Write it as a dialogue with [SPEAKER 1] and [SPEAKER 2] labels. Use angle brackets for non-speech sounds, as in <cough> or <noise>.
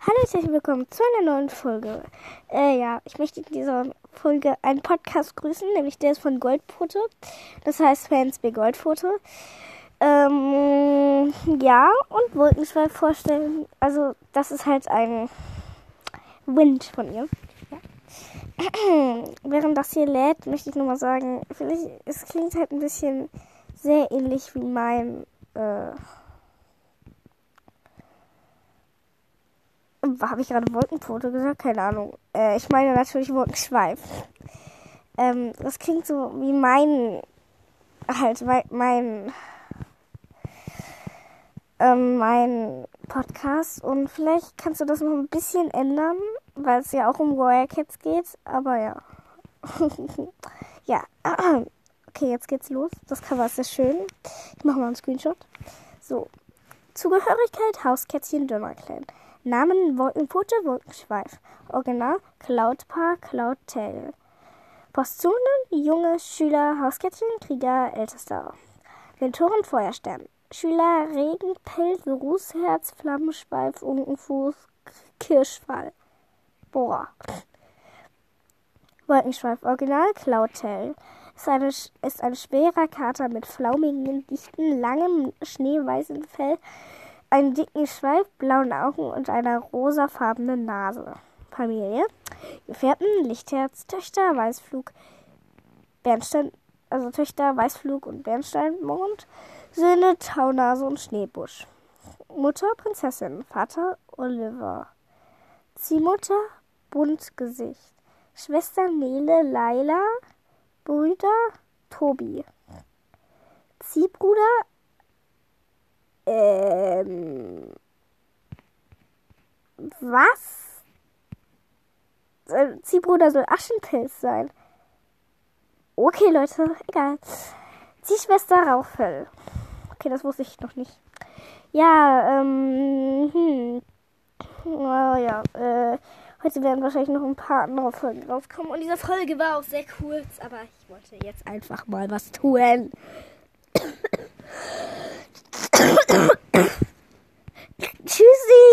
[SPEAKER 1] Hallo herzlich willkommen zu einer neuen Folge. Äh, ja, ich möchte in dieser Folge einen Podcast grüßen, nämlich der ist von Goldfoto. Das heißt Fans bei Goldfoto. Ähm, ja, und Wolkenschweif vorstellen. Also, das ist halt ein Wind von ihr. Ja. <clears throat> Während das hier lädt, möchte ich nur mal sagen, vielleicht, es klingt halt ein bisschen sehr ähnlich wie mein, äh, habe ich gerade Wolkenfoto gesagt? Keine Ahnung. Äh, ich meine natürlich Wolkenschweif. Ähm, das klingt so wie mein, halt mein, ähm, mein Podcast. Und vielleicht kannst du das noch ein bisschen ändern, weil es ja auch um Warrior Cats geht. Aber ja. <laughs> ja. <clears throat> Okay, jetzt geht's los. Das Cover ist sehr schön. Ich mache mal einen Screenshot. So. Zugehörigkeit Hauskätzchen Dönerclan. Namen Wolkenpute, Wolkenschweif. Original Cloudpaar, Cloudtail. Postzunen Junge, Schüler, Hauskätzchen, Krieger, Ältester. Mentoren Feuerstern. Schüler Regenpelz, Rußherz, Flammenschweif, Unkenfuß, Kirschfall. Boah. Wolkenschweif Original Cloudtail. Ist, eine, ist ein schwerer Kater mit flaumigen, dichten, langem, schneeweißen Fell einen dicken Schweif, blauen Augen und einer rosafarbenen Nase. Familie. Gefährten, Lichtherz, Töchter, Weißflug, Bernstein, also Töchter, Weißflug und Bernsteinmond. Söhne, Taunase und Schneebusch. Mutter, Prinzessin. Vater, Oliver. Ziehmutter, Buntgesicht. Schwester Nele, Laila. Brüder, Tobi. Ziehbruder, ähm. Was? Sein Ziehbruder soll Aschenpilz sein. Okay, Leute, egal. Ziehschwester Rauchfell. Okay, das wusste ich noch nicht. Ja, ähm, hm. Oh, ja, äh, heute werden wahrscheinlich noch ein paar andere Folgen rauskommen. Und diese Folge war auch sehr kurz, aber ich wollte jetzt einfach mal was tun. Tschüssi.